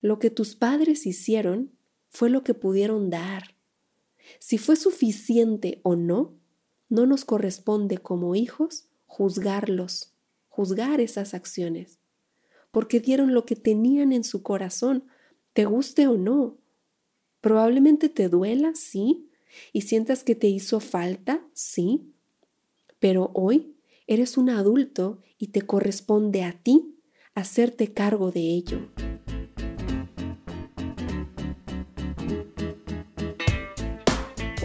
Lo que tus padres hicieron fue lo que pudieron dar. Si fue suficiente o no, no nos corresponde como hijos juzgarlos, juzgar esas acciones, porque dieron lo que tenían en su corazón, te guste o no. Probablemente te duela, sí, y sientas que te hizo falta, sí, pero hoy eres un adulto y te corresponde a ti hacerte cargo de ello.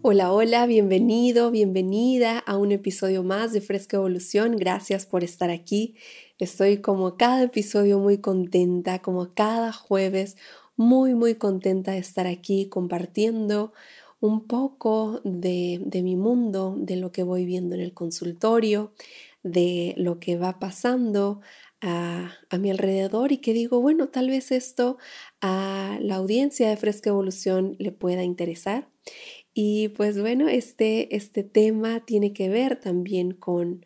Hola, hola, bienvenido, bienvenida a un episodio más de Fresca Evolución. Gracias por estar aquí. Estoy como cada episodio muy contenta, como cada jueves, muy, muy contenta de estar aquí compartiendo un poco de, mi mundo, de lo que voy viendo en el consultorio, de lo que va pasando a, a, mi alrededor y que digo, bueno, tal vez esto a la audiencia de Fresca Evolución le pueda interesar. Y pues bueno, este, este tema tiene que ver también con,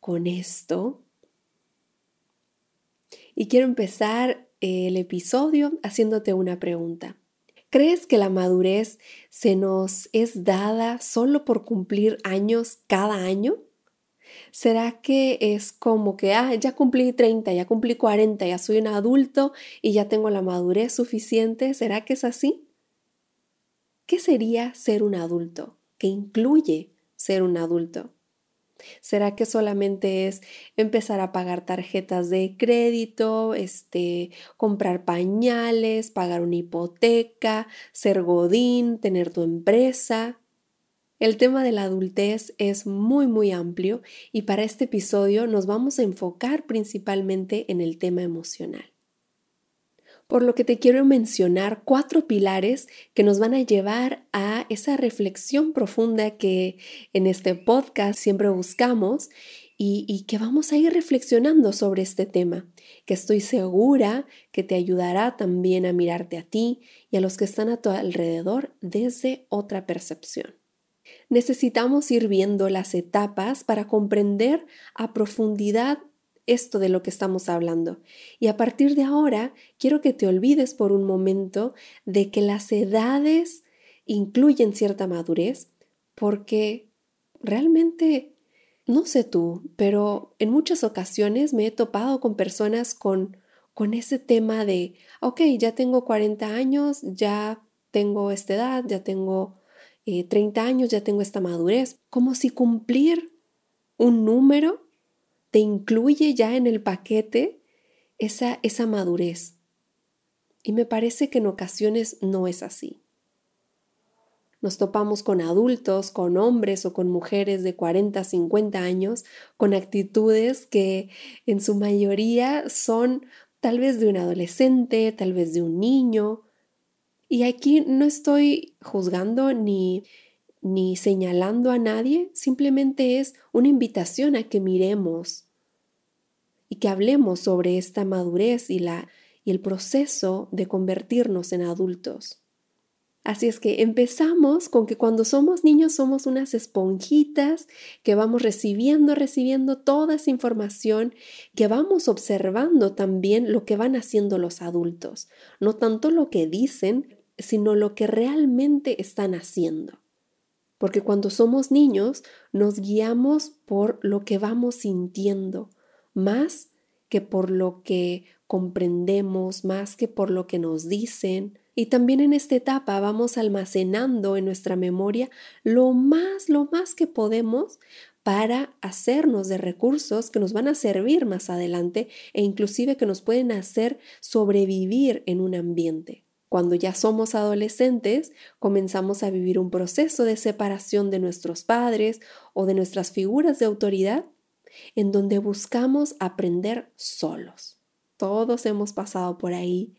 con esto. Y quiero empezar el episodio haciéndote una pregunta. ¿Crees que la madurez se nos es dada solo por cumplir años cada año? ¿Será que es como que, ah, ya cumplí 30, ya cumplí 40, ya soy un adulto y ya tengo la madurez suficiente? ¿Será que es así? ¿Qué sería ser un adulto? ¿Qué incluye ser un adulto? ¿Será que solamente es empezar a pagar tarjetas de crédito, este, comprar pañales, pagar una hipoteca, ser godín, tener tu empresa? El tema de la adultez es muy muy amplio y para este episodio nos vamos a enfocar principalmente en el tema emocional por lo que te quiero mencionar cuatro pilares que nos van a llevar a esa reflexión profunda que en este podcast siempre buscamos y, que vamos a ir reflexionando sobre este tema, que estoy segura que te ayudará también a mirarte a ti y a los que están a tu alrededor desde otra percepción. Necesitamos ir viendo las etapas para comprender a profundidad esto de lo que estamos hablando. Y a partir de ahora, quiero que te olvides por un momento de que las edades incluyen cierta madurez, porque realmente, no sé tú, pero en muchas ocasiones me he topado con personas con, con ese tema de, ok, ya tengo 40 años, ya tengo esta edad, ya tengo 30 eh, años, ya tengo esta madurez, como si cumplir un número te incluye ya en el paquete esa, esa madurez. Y me parece que en ocasiones no es así. Nos topamos con adultos, con hombres o con mujeres de 40, 50 años, con actitudes que en su mayoría son tal vez de un adolescente, tal vez de un niño. Y aquí no estoy juzgando ni, ni señalando a nadie, simplemente es una invitación a que miremos y que hablemos sobre esta madurez y, la, y el proceso de convertirnos en adultos. Así es que empezamos con que cuando somos niños somos unas esponjitas que vamos recibiendo, recibiendo toda esa información, que vamos observando también lo que van haciendo los adultos, no tanto lo que dicen, sino lo que realmente están haciendo. Porque cuando somos niños nos guiamos por lo que vamos sintiendo, más que por lo que comprendemos, más que por lo que nos dicen. Y también en esta etapa vamos almacenando en nuestra memoria lo más, lo más que podemos para hacernos de recursos que nos van a servir más adelante e inclusive que nos pueden hacer sobrevivir en un ambiente. Cuando ya somos adolescentes, comenzamos a vivir un proceso de separación de nuestros padres o de nuestras figuras de autoridad, en donde buscamos aprender solos. Todos hemos pasado por ahí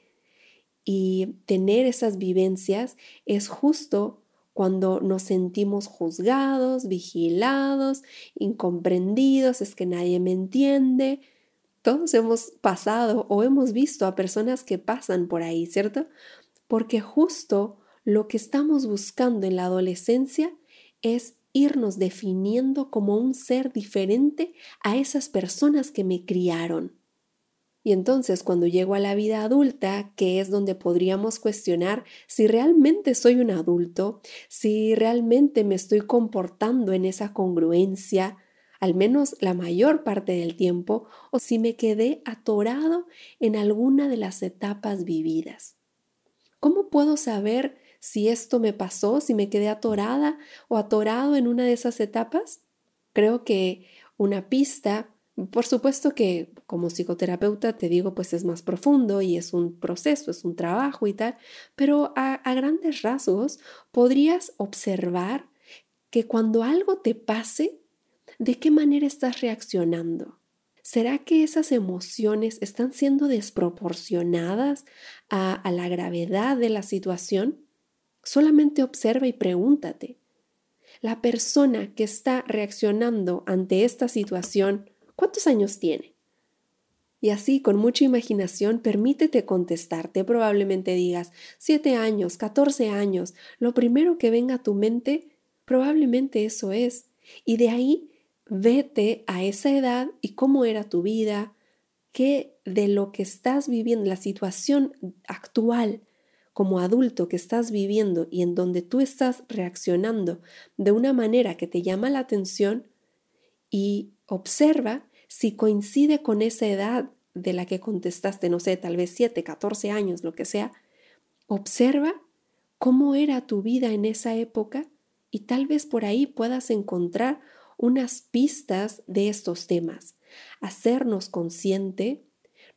y tener esas vivencias es justo cuando nos sentimos juzgados, vigilados, incomprendidos, es que nadie me entiende. Todos hemos pasado o hemos visto a personas que pasan por ahí, ¿cierto? Porque justo lo que estamos buscando en la adolescencia es irnos definiendo como un ser diferente a esas personas que me criaron. Y entonces cuando llego a la vida adulta, que es donde podríamos cuestionar si realmente soy un adulto, si realmente me estoy comportando en esa congruencia, al menos la mayor parte del tiempo, o si me quedé atorado en alguna de las etapas vividas. ¿Cómo puedo saber si esto me pasó, si me quedé atorada o atorado en una de esas etapas? Creo que una pista, por supuesto que como psicoterapeuta te digo, pues es más profundo y es un proceso, es un trabajo y tal, pero a, grandes rasgos podrías observar que cuando algo te pase, ¿de qué manera estás reaccionando? ¿Será que esas emociones están siendo desproporcionadas a, la gravedad de la situación? Solamente observa y pregúntate. La persona que está reaccionando ante esta situación, ¿cuántos años tiene? Y así, con mucha imaginación, permítete contestarte. Probablemente digas, siete años, catorce años. Lo primero que venga a tu mente, probablemente eso es. Y de ahí vete a esa edad y cómo era tu vida, qué de lo que estás viviendo, la situación actual como adulto que estás viviendo y en donde tú estás reaccionando de una manera que te llama la atención y observa si coincide con esa edad de la que contestaste, no sé, tal vez 7, 14 años, lo que sea, observa cómo era tu vida en esa época y tal vez por ahí puedas encontrar unas pistas de estos temas. Hacernos consciente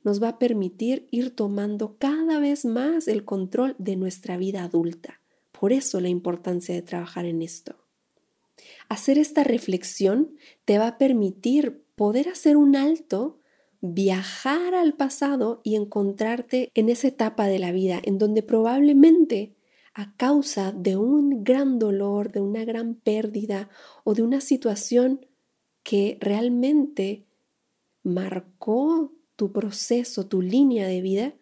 nos va a permitir ir tomando cada vez más el control de nuestra vida adulta. Por eso la importancia de trabajar en esto. Hacer esta reflexión te va a permitir poder hacer un alto, viajar al pasado y encontrarte en esa etapa de la vida en donde probablemente a causa de un gran dolor, de una gran pérdida o de una situación que realmente marcó tu proceso, tu línea de vida,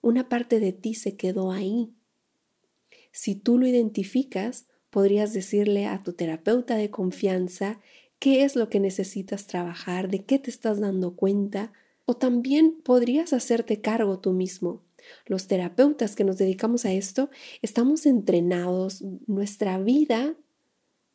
una parte de ti se quedó ahí. Si tú lo identificas, podrías decirle a tu terapeuta de confianza qué es lo que necesitas trabajar, de qué te estás dando cuenta, o también podrías hacerte cargo tú mismo los terapeutas que nos dedicamos a esto, estamos entrenados, nuestra vida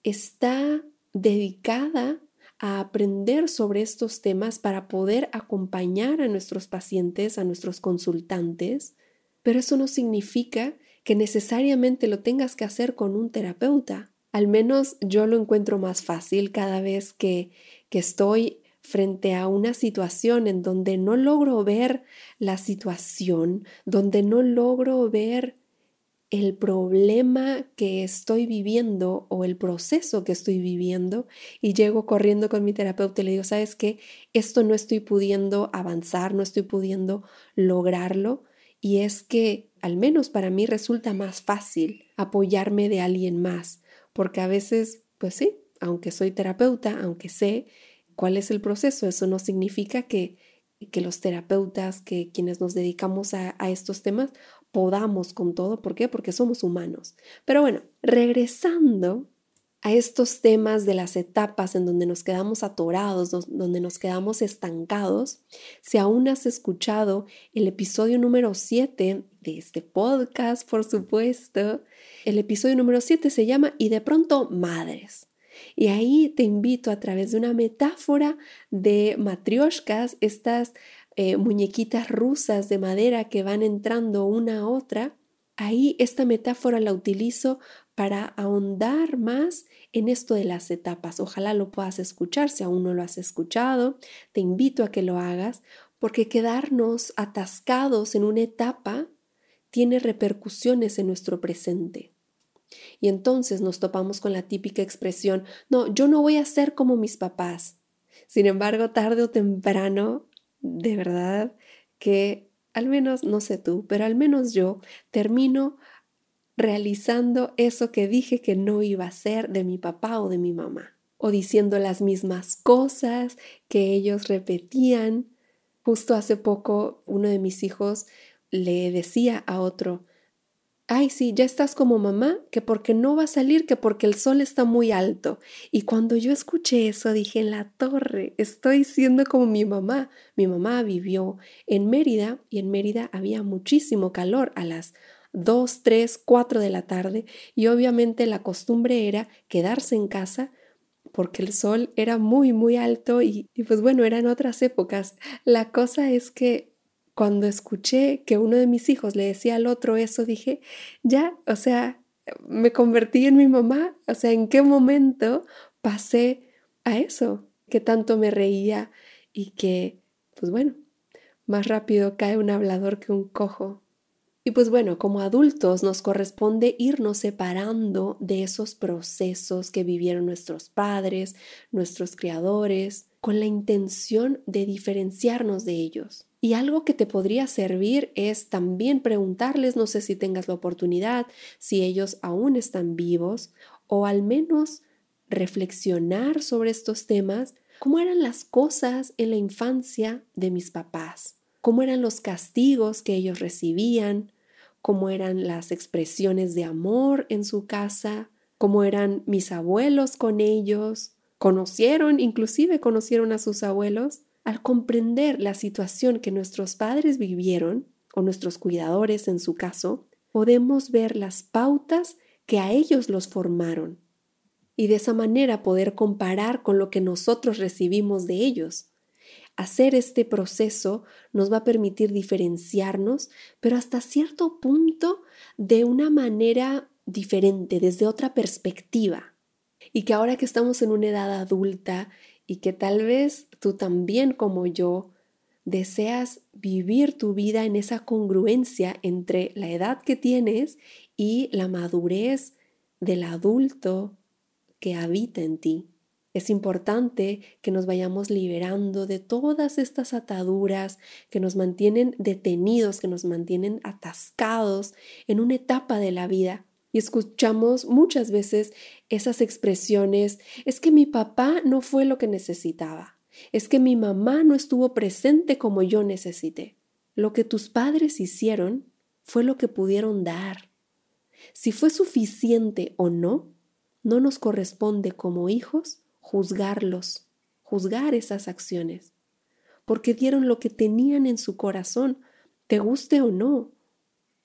está dedicada a aprender sobre estos temas para poder acompañar a nuestros pacientes, a nuestros consultantes, pero eso no significa que necesariamente lo tengas que hacer con un terapeuta. Al menos yo lo encuentro más fácil cada vez que, que estoy frente a una situación en donde no logro ver la situación, donde no logro ver el problema que estoy viviendo o el proceso que estoy viviendo y llego corriendo con mi terapeuta y le digo, ¿sabes qué? Esto no estoy pudiendo avanzar, no estoy pudiendo lograrlo y es que al menos para mí resulta más fácil apoyarme de alguien más, porque a veces, pues sí, aunque soy terapeuta, aunque sé cuál es el proceso. Eso no significa que, que los terapeutas, que quienes nos dedicamos a, a estos temas, podamos con todo. ¿Por qué? Porque somos humanos. Pero bueno, regresando a estos temas de las etapas en donde nos quedamos atorados, donde nos quedamos estancados, si aún has escuchado el episodio número 7 de este podcast, por supuesto, el episodio número 7 se llama Y de pronto Madres. Y ahí te invito a través de una metáfora de matrioshkas, estas eh, muñequitas rusas de madera que van entrando una a otra, ahí esta metáfora la utilizo para ahondar más en esto de las etapas. Ojalá lo puedas escuchar, si aún no lo has escuchado, te invito a que lo hagas, porque quedarnos atascados en una etapa tiene repercusiones en nuestro presente. Y entonces nos topamos con la típica expresión, no, yo no voy a ser como mis papás. Sin embargo, tarde o temprano, de verdad que al menos, no sé tú, pero al menos yo termino realizando eso que dije que no iba a ser de mi papá o de mi mamá, o diciendo las mismas cosas que ellos repetían. Justo hace poco uno de mis hijos le decía a otro, ay, sí, ya estás como mamá, que porque no va a salir, que porque el sol está muy alto. Y cuando yo escuché eso, dije, en la torre, estoy siendo como mi mamá. Mi mamá vivió en Mérida y en Mérida había muchísimo calor a las 2, 3, 4 de la tarde y obviamente la costumbre era quedarse en casa porque el sol era muy, muy alto y, y pues bueno, eran otras épocas. La cosa es que cuando escuché que uno de mis hijos le decía al otro eso, dije, ya, o sea, me convertí en mi mamá, o sea, ¿en qué momento pasé a eso? Que tanto me reía y que, pues bueno, más rápido cae un hablador que un cojo. Y pues bueno, como adultos nos corresponde irnos separando de esos procesos que vivieron nuestros padres, nuestros criadores, con la intención de diferenciarnos de ellos. Y algo que te podría servir es también preguntarles, no sé si tengas la oportunidad, si ellos aún están vivos, o al menos reflexionar sobre estos temas, cómo eran las cosas en la infancia de mis papás, cómo eran los castigos que ellos recibían, cómo eran las expresiones de amor en su casa, cómo eran mis abuelos con ellos, conocieron, inclusive conocieron a sus abuelos, al comprender la situación que nuestros padres vivieron, o nuestros cuidadores en su caso, podemos ver las pautas que a ellos los formaron y de esa manera poder comparar con lo que nosotros recibimos de ellos. Hacer este proceso nos va a permitir diferenciarnos, pero hasta cierto punto de una manera diferente, desde otra perspectiva. Y que ahora que estamos en una edad adulta y que tal vez tú también como yo deseas vivir tu vida en esa congruencia entre la edad que tienes y la madurez del adulto que habita en ti. Es importante que nos vayamos liberando de todas estas ataduras que nos mantienen detenidos, que nos mantienen atascados en una etapa de la vida y escuchamos muchas veces esas expresiones, es que mi papá no fue lo que necesitaba, es que mi mamá no estuvo presente como yo necesité. Lo que tus padres hicieron fue lo que pudieron dar. Si fue suficiente o no, no nos corresponde como hijos juzgarlos, juzgar esas acciones, porque dieron lo que tenían en su corazón, te guste o no.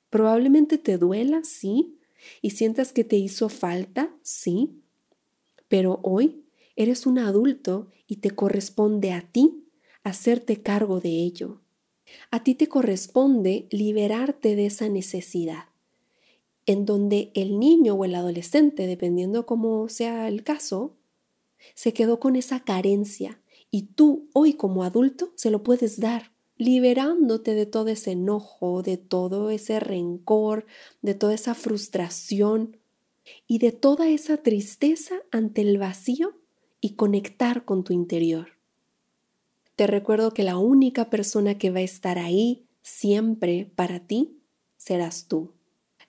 Probablemente te duela, sí, y sientas que te hizo falta, sí, pero hoy eres un adulto y te corresponde a ti hacerte cargo de ello. A ti te corresponde liberarte de esa necesidad, en donde el niño o el adolescente, dependiendo cómo sea el caso, se quedó con esa carencia y tú hoy como adulto se lo puedes dar liberándote de todo ese enojo, de todo ese rencor, de toda esa frustración y de toda esa tristeza ante el vacío y conectar con tu interior. Te recuerdo que la única persona que va a estar ahí siempre para ti serás tú.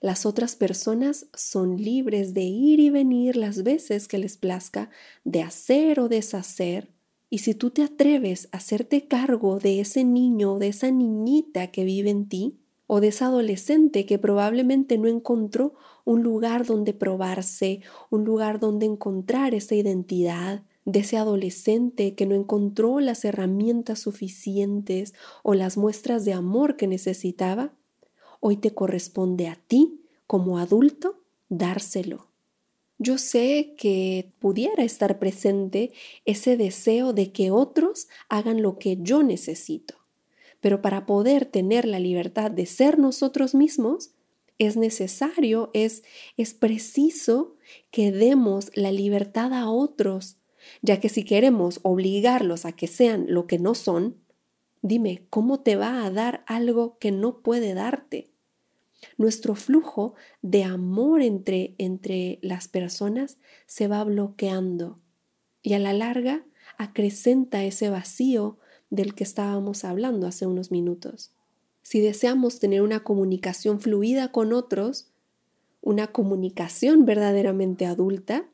Las otras personas son libres de ir y venir las veces que les plazca, de hacer o deshacer, y si tú te atreves a hacerte cargo de ese niño de esa niñita que vive en ti, o de esa adolescente que probablemente no encontró un lugar donde probarse, un lugar donde encontrar esa identidad, de ese adolescente que no encontró las herramientas suficientes o las muestras de amor que necesitaba, hoy te corresponde a ti, como adulto, dárselo yo sé que pudiera estar presente ese deseo de que otros hagan lo que yo necesito. Pero para poder tener la libertad de ser nosotros mismos, es necesario, es, es preciso que demos la libertad a otros, ya que si queremos obligarlos a que sean lo que no son, dime, ¿cómo te va a dar algo que no puede darte? Nuestro flujo de amor entre, entre las personas se va bloqueando y a la larga acrecenta ese vacío del que estábamos hablando hace unos minutos. Si deseamos tener una comunicación fluida con otros, una comunicación verdaderamente adulta,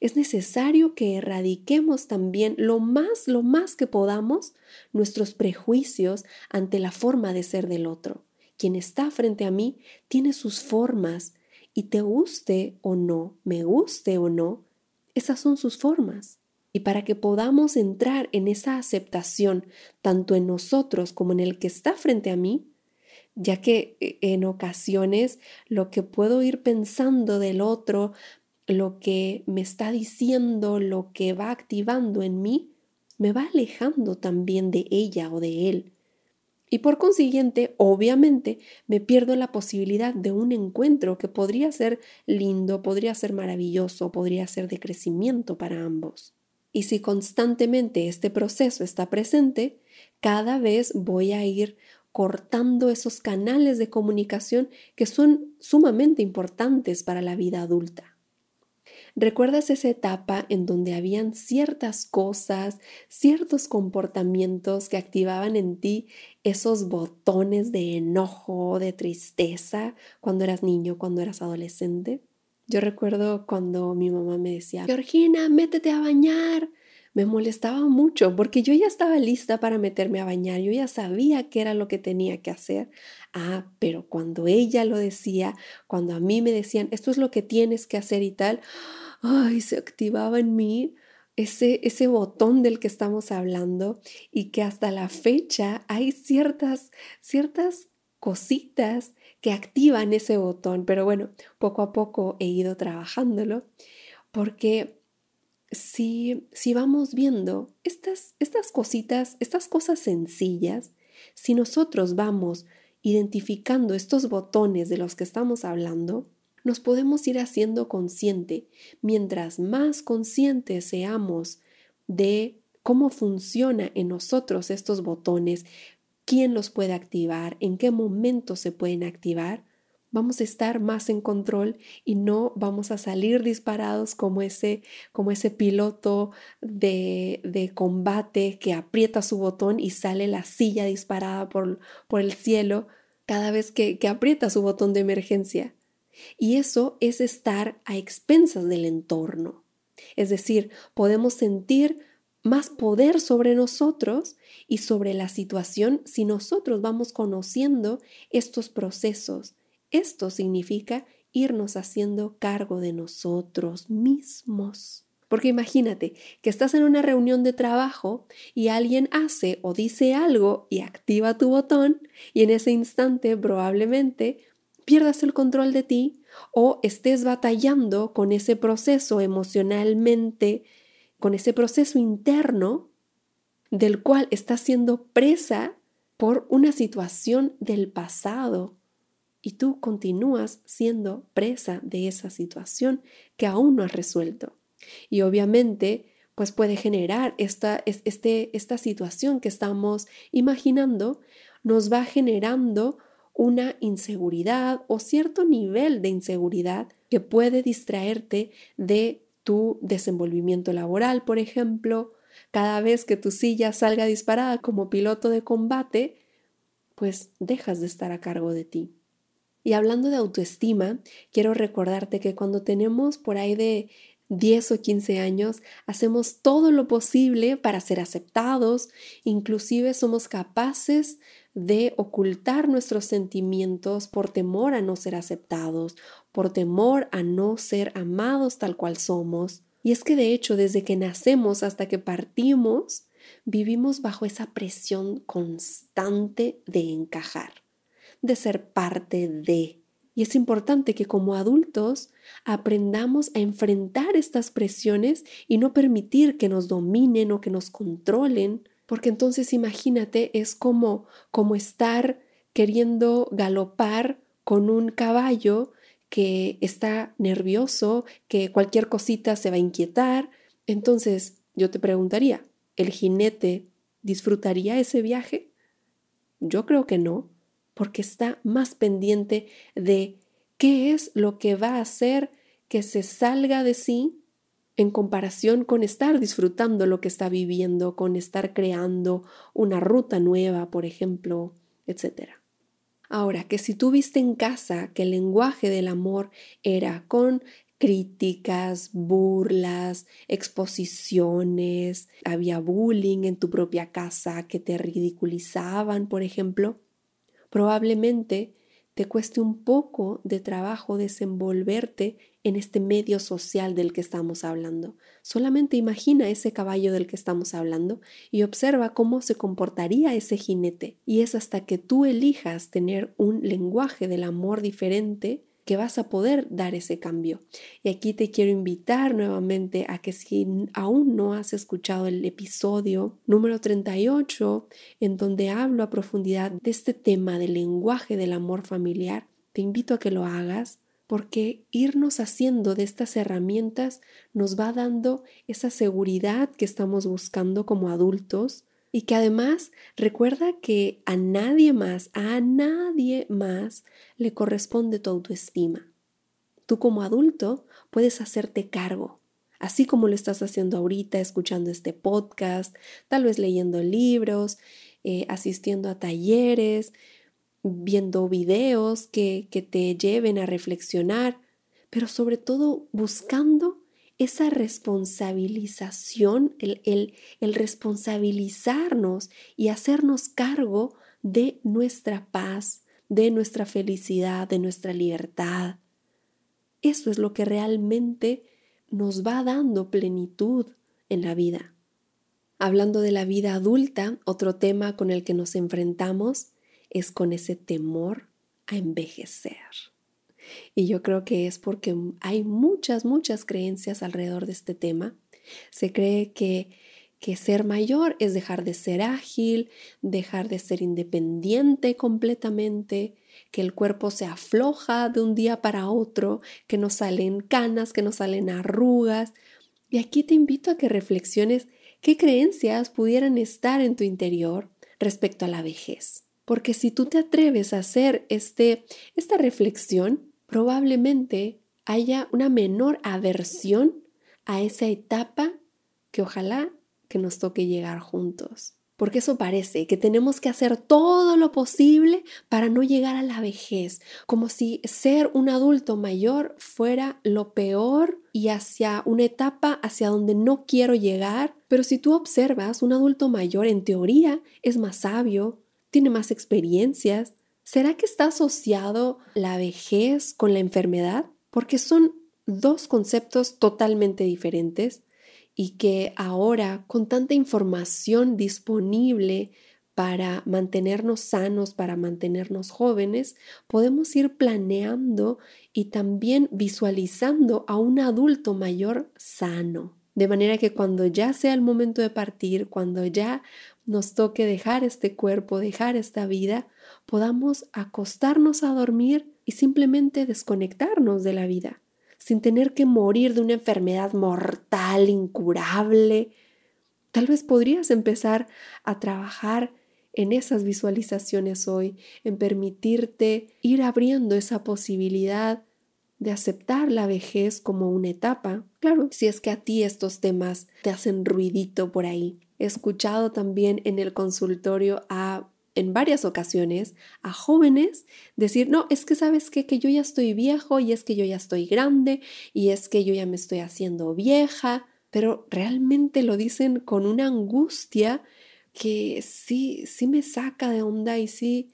es necesario que erradiquemos también lo más, lo más que podamos nuestros prejuicios ante la forma de ser del otro. Quien está frente a mí tiene sus formas y te guste o no, me guste o no, esas son sus formas. Y para que podamos entrar en esa aceptación, tanto en nosotros como en el que está frente a mí, ya que eh, en ocasiones lo que puedo ir pensando del otro, lo que me está diciendo, lo que va activando en mí, me va alejando también de ella o de él. Y por consiguiente, obviamente, me pierdo la posibilidad de un encuentro que podría ser lindo, podría ser maravilloso, podría ser de crecimiento para ambos. Y si constantemente este proceso está presente, cada vez voy a ir cortando esos canales de comunicación que son sumamente importantes para la vida adulta. ¿Recuerdas esa etapa en donde habían ciertas cosas, ciertos comportamientos que activaban en ti esos botones de enojo, de tristeza, cuando eras niño, cuando eras adolescente? Yo recuerdo cuando mi mamá me decía, Georgina, métete a bañar. Me molestaba mucho porque yo ya estaba lista para meterme a bañar, yo ya sabía qué era lo que tenía que hacer. Ah, pero cuando ella lo decía, cuando a mí me decían, esto es lo que tienes que hacer y tal, ay, se activaba en mí ese, ese botón del que estamos hablando y que hasta la fecha hay ciertas, ciertas cositas que activan ese botón, pero bueno, poco a poco he ido trabajándolo porque si, si vamos viendo estas, estas cositas, estas cosas sencillas, si nosotros vamos identificando estos botones de los que estamos hablando, nos podemos ir haciendo consciente. Mientras más conscientes seamos de cómo funciona en nosotros estos botones, quién los puede activar, en qué momento se pueden activar, vamos a estar más en control y no vamos a salir disparados como ese, como ese piloto de, de combate que aprieta su botón y sale la silla disparada por, por el cielo cada vez que, que aprieta su botón de emergencia. Y eso es estar a expensas del entorno. Es decir, podemos sentir más poder sobre nosotros y sobre la situación si nosotros vamos conociendo estos procesos. Esto significa irnos haciendo cargo de nosotros mismos. Porque imagínate que estás en una reunión de trabajo y alguien hace o dice algo y activa tu botón y en ese instante probablemente pierdas el control de ti o estés batallando con ese proceso emocionalmente, con ese proceso interno del cual estás siendo presa por una situación del pasado y tú continúas siendo presa de esa situación que aún no has resuelto. Y obviamente, pues puede generar esta, este, esta situación que estamos imaginando, nos va generando una inseguridad o cierto nivel de inseguridad que puede distraerte de tu desenvolvimiento laboral, por ejemplo, cada vez que tu silla salga disparada como piloto de combate, pues dejas de estar a cargo de ti. Y hablando de autoestima, quiero recordarte que cuando tenemos por ahí de 10 o 15 años, hacemos todo lo posible para ser aceptados, inclusive somos capaces de ocultar nuestros sentimientos por temor a no ser aceptados, por temor a no ser amados tal cual somos. Y es que de hecho, desde que nacemos hasta que partimos, vivimos bajo esa presión constante de encajar, de ser parte de. Y es importante que como adultos aprendamos a enfrentar estas presiones y no permitir que nos dominen o que nos controlen, porque entonces imagínate, es como, como estar queriendo galopar con un caballo que está nervioso, que cualquier cosita se va a inquietar. Entonces yo te preguntaría, ¿el jinete disfrutaría ese viaje? Yo creo que no, porque está más pendiente de qué es lo que va a hacer que se salga de sí en comparación con estar disfrutando lo que está viviendo, con estar creando una ruta nueva, por ejemplo, etc. Ahora, que si tú viste en casa que el lenguaje del amor era con críticas, burlas, exposiciones, había bullying en tu propia casa que te ridiculizaban, por ejemplo, probablemente te cueste un poco de trabajo desenvolverte en este medio social del que estamos hablando. Solamente imagina ese caballo del que estamos hablando y observa cómo se comportaría ese jinete. Y es hasta que tú elijas tener un lenguaje del amor diferente que vas a poder dar ese cambio. Y aquí te quiero invitar nuevamente a que si aún no has escuchado el episodio número 38, en donde hablo a profundidad de este tema del lenguaje del amor familiar, te invito a que lo hagas porque irnos haciendo de estas herramientas nos va dando esa seguridad que estamos buscando como adultos y que además recuerda que a nadie más, a nadie más le corresponde tu autoestima. Tú como adulto puedes hacerte cargo, así como lo estás haciendo ahorita, escuchando este podcast, tal vez leyendo libros, eh, asistiendo a talleres, viendo videos que, que te lleven a reflexionar, pero sobre todo buscando esa responsabilización, el, el, el, responsabilizarnos y hacernos cargo de nuestra paz, de nuestra felicidad, de nuestra libertad. Eso es lo que realmente nos va dando plenitud en la vida. Hablando de la vida adulta, otro tema con el que nos enfrentamos es con ese temor a envejecer. Y yo creo que es porque hay muchas, muchas creencias alrededor de este tema. Se cree que, que ser mayor es dejar de ser ágil, dejar de ser independiente completamente, que el cuerpo se afloja de un día para otro, que nos salen canas, que nos salen arrugas. Y aquí te invito a que reflexiones qué creencias pudieran estar en tu interior respecto a la vejez. Porque si tú te atreves a hacer este, esta reflexión, probablemente haya una menor aversión a esa etapa que ojalá que nos toque llegar juntos. Porque eso parece que tenemos que hacer todo lo posible para no llegar a la vejez, como si ser un adulto mayor fuera lo peor y hacia una etapa hacia donde no quiero llegar. Pero si tú observas, un adulto mayor en teoría es más sabio, tiene más experiencias. ¿Será que está asociado la vejez con la enfermedad? Porque son dos conceptos totalmente diferentes y que ahora con tanta información disponible para mantenernos sanos, para mantenernos jóvenes, podemos ir planeando y también visualizando a un adulto mayor sano. De manera que cuando ya sea el momento de partir, cuando ya nos toque dejar este cuerpo, dejar esta vida, podamos acostarnos a dormir y simplemente desconectarnos de la vida, sin tener que morir de una enfermedad mortal, incurable. Tal vez podrías empezar a trabajar en esas visualizaciones hoy, en permitirte ir abriendo esa posibilidad de aceptar la vejez como una etapa. Claro, si es que a ti estos temas te hacen ruidito por ahí. Escuchado también en el consultorio a en varias ocasiones a jóvenes decir, no, es que sabes que yo ya estoy viejo y es que yo ya estoy grande y es que yo ya me estoy haciendo vieja, pero realmente lo dicen con una angustia que sí, sí me saca de onda y sí,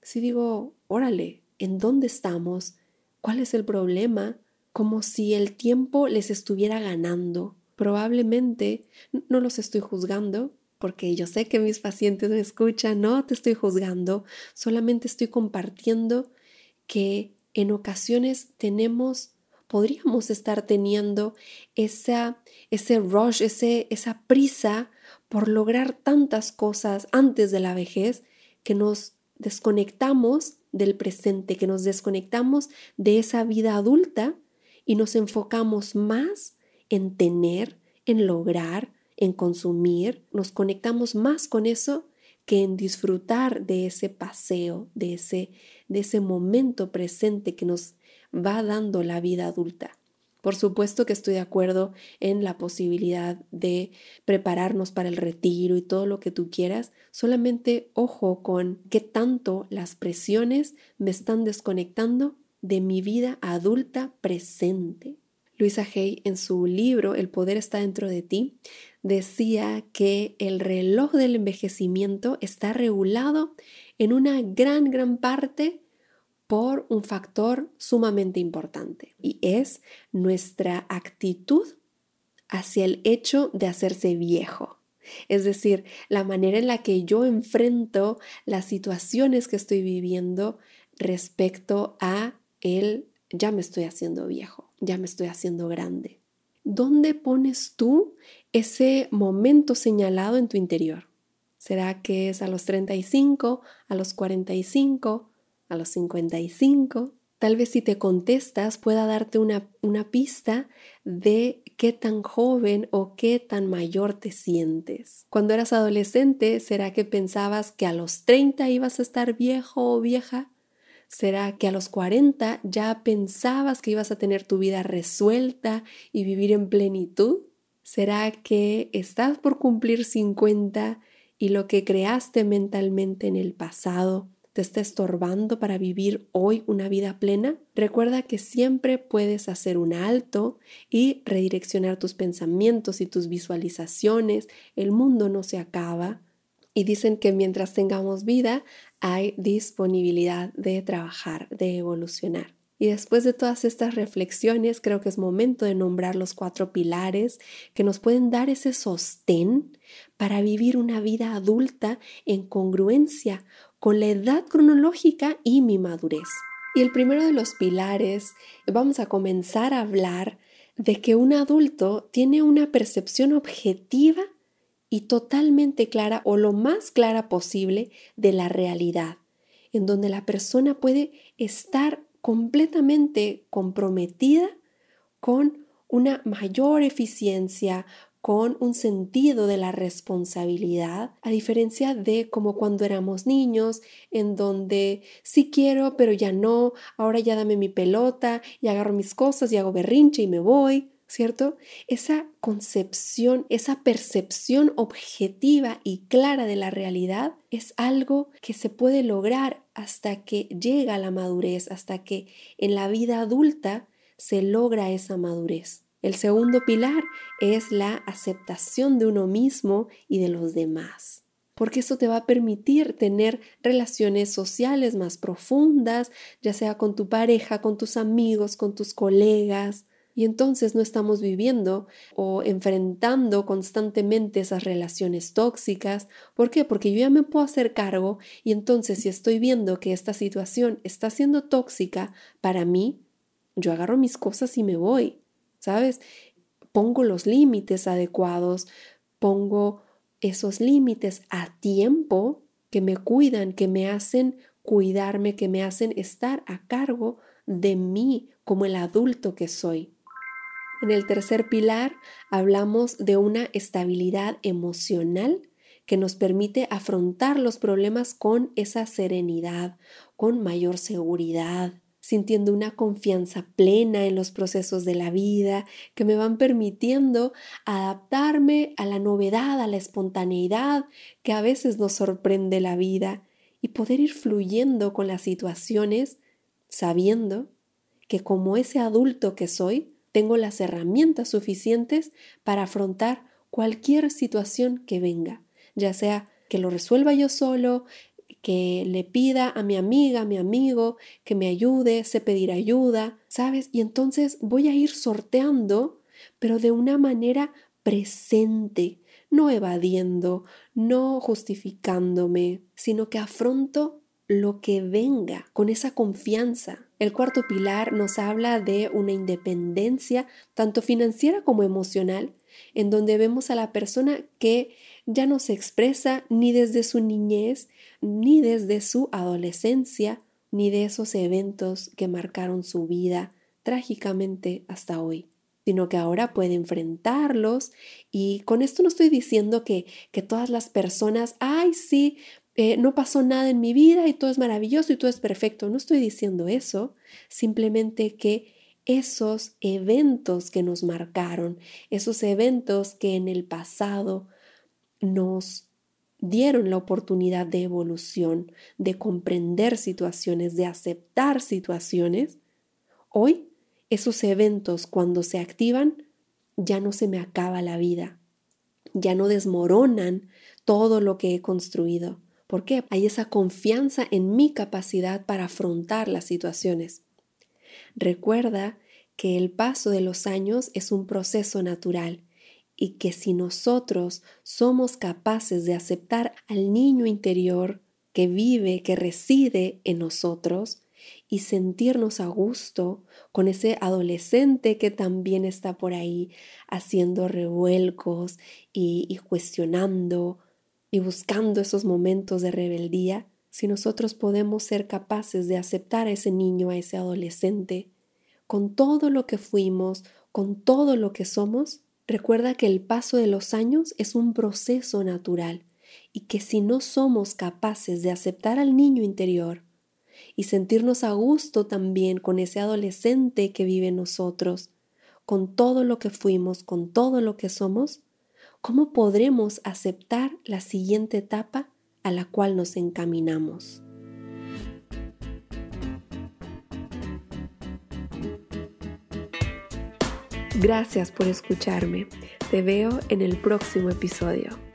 sí digo, órale, ¿en dónde estamos? ¿Cuál es el problema? Como si el tiempo les estuviera ganando. Probablemente no los estoy juzgando, porque yo sé que mis pacientes me escuchan, no te estoy juzgando, solamente estoy compartiendo que en ocasiones tenemos, podríamos estar teniendo esa, ese rush, ese, esa prisa por lograr tantas cosas antes de la vejez que nos desconectamos del presente, que nos desconectamos de esa vida adulta y nos enfocamos más en tener, en lograr, en consumir, nos conectamos más con eso que en disfrutar de ese paseo, de ese, de ese momento presente que nos va dando la vida adulta. Por supuesto que estoy de acuerdo en la posibilidad de prepararnos para el retiro y todo lo que tú quieras, solamente ojo con qué tanto las presiones me están desconectando de mi vida adulta presente. Luisa Hay en su libro El poder está dentro de ti decía que el reloj del envejecimiento está regulado en una gran, gran parte por un factor sumamente importante y es nuestra actitud hacia el hecho de hacerse viejo. Es decir, la manera en la que yo enfrento las situaciones que estoy viviendo respecto a el ya me estoy haciendo viejo, ya me estoy haciendo grande. ¿Dónde pones tú ese momento señalado en tu interior? ¿Será que es a los 35, a los 45, a los 55? Tal vez si te contestas pueda darte una, una pista de qué tan joven o qué tan mayor te sientes. Cuando eras adolescente, ¿será que pensabas que a los 30 ibas a estar viejo o vieja? ¿Será que a los 40 ya pensabas que ibas a tener tu vida resuelta y vivir en plenitud? ¿Será que estás por cumplir 50 y lo que creaste mentalmente en el pasado te está estorbando para vivir hoy una vida plena? Recuerda que siempre puedes hacer un alto y redireccionar tus pensamientos y tus visualizaciones. El mundo no se acaba. Y dicen que mientras tengamos vida hay disponibilidad de trabajar, de evolucionar. Y después de todas estas reflexiones, creo que es momento de nombrar los cuatro pilares que nos pueden dar ese sostén para vivir una vida adulta en congruencia con la edad cronológica y mi madurez. Y el primero de los pilares, vamos a comenzar a hablar de que un adulto tiene una percepción objetiva y totalmente clara o lo más clara posible de la realidad, en donde la persona puede estar completamente comprometida con una mayor eficiencia, con un sentido de la responsabilidad, a diferencia de como cuando éramos niños, en donde sí quiero, pero ya no, ahora ya dame mi pelota y agarro mis cosas y hago berrinche y me voy. ¿Cierto? Esa concepción, esa percepción objetiva y clara de la realidad es algo que se puede lograr hasta que llega la madurez, hasta que en la vida adulta se logra esa madurez. El segundo pilar es la aceptación de uno mismo y de los demás porque eso te va a permitir tener relaciones sociales más profundas, ya sea con tu pareja, con tus amigos, con tus colegas, y entonces no estamos viviendo o enfrentando constantemente esas relaciones tóxicas. ¿Por qué? Porque yo ya me puedo hacer cargo y entonces si estoy viendo que esta situación está siendo tóxica para mí, yo agarro mis cosas y me voy, ¿sabes? Pongo los límites adecuados, pongo esos límites a tiempo que me cuidan, que me hacen cuidarme, que me hacen estar a cargo de mí como el adulto que soy. En el tercer pilar hablamos de una estabilidad emocional que nos permite afrontar los problemas con esa serenidad, con mayor seguridad, sintiendo una confianza plena en los procesos de la vida que me van permitiendo adaptarme a la novedad, a la espontaneidad que a veces nos sorprende la vida y poder ir fluyendo con las situaciones sabiendo que como ese adulto que soy, tengo las herramientas suficientes para afrontar cualquier situación que venga, ya sea que lo resuelva yo solo, que le pida a mi amiga, a mi amigo, que me ayude, sé pedir ayuda, ¿sabes? Y entonces voy a ir sorteando, pero de una manera presente, no evadiendo, no justificándome, sino que afronto lo que venga con esa confianza. El cuarto pilar nos habla de una independencia tanto financiera como emocional, en donde vemos a la persona que ya no se expresa ni desde su niñez, ni desde su adolescencia, ni de esos eventos que marcaron su vida trágicamente hasta hoy sino que ahora puede enfrentarlos. Y con esto no estoy diciendo que, que todas las personas, ay, sí, eh, no pasó nada en mi vida y todo es maravilloso y todo es perfecto. No estoy diciendo eso, simplemente que esos eventos que nos marcaron, esos eventos que en el pasado nos dieron la oportunidad de evolución, de comprender situaciones, de aceptar situaciones, hoy esos eventos cuando se activan ya no se me acaba la vida, ya no desmoronan todo lo que he construido. ¿Por qué? Hay esa confianza en mi capacidad para afrontar las situaciones. Recuerda que el paso de los años es un proceso natural y que si nosotros somos capaces de aceptar al niño interior que vive, que reside en nosotros, y sentirnos a gusto con ese adolescente que también está por ahí haciendo revuelcos y, y, cuestionando y buscando esos momentos de rebeldía, si nosotros podemos ser capaces de aceptar a ese niño, a ese adolescente, con todo lo que fuimos, con todo lo que somos, recuerda que el paso de los años es un proceso natural y que si no somos capaces de aceptar al niño interior y sentirnos a gusto también con ese adolescente que vive en nosotros, con todo lo que fuimos, con todo lo que somos, ¿cómo podremos aceptar la siguiente etapa a la cual nos encaminamos? Gracias por escucharme. Te veo en el próximo episodio.